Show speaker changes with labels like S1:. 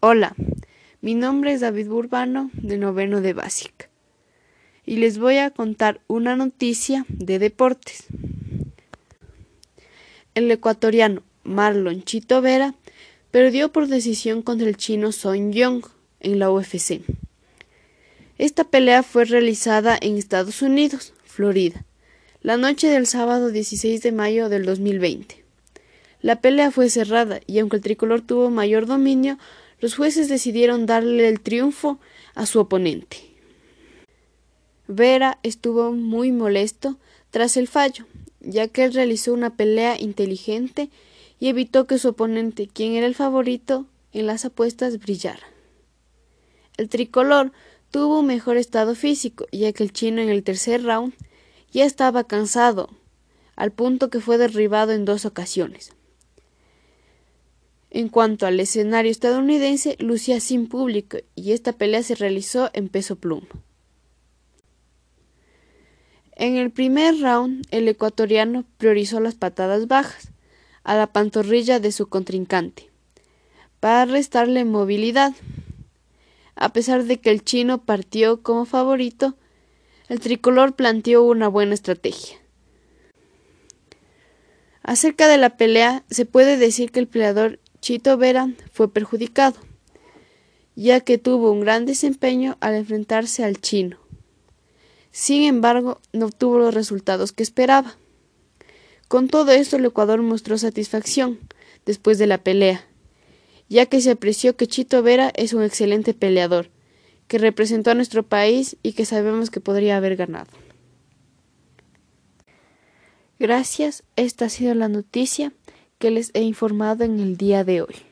S1: Hola, mi nombre es David Burbano, de noveno de Básica, y les voy a contar una noticia de deportes. El ecuatoriano Marlon Chito Vera perdió por decisión contra el chino Son Young en la UFC. Esta pelea fue realizada en Estados Unidos, Florida, la noche del sábado 16 de mayo del 2020. La pelea fue cerrada y aunque el tricolor tuvo mayor dominio, los jueces decidieron darle el triunfo a su oponente. Vera estuvo muy molesto tras el fallo, ya que él realizó una pelea inteligente y evitó que su oponente, quien era el favorito en las apuestas, brillara. El tricolor tuvo un mejor estado físico, ya que el chino en el tercer round ya estaba cansado, al punto que fue derribado en dos ocasiones. En cuanto al escenario estadounidense, lucía sin público y esta pelea se realizó en peso pluma. En el primer round, el ecuatoriano priorizó las patadas bajas a la pantorrilla de su contrincante para restarle movilidad. A pesar de que el chino partió como favorito, el tricolor planteó una buena estrategia. Acerca de la pelea, se puede decir que el peleador Chito Vera fue perjudicado, ya que tuvo un gran desempeño al enfrentarse al chino. Sin embargo, no obtuvo los resultados que esperaba. Con todo esto, el Ecuador mostró satisfacción después de la pelea, ya que se apreció que Chito Vera es un excelente peleador, que representó a nuestro país y que sabemos que podría haber ganado. Gracias, esta ha sido la noticia que les he informado en el día de hoy.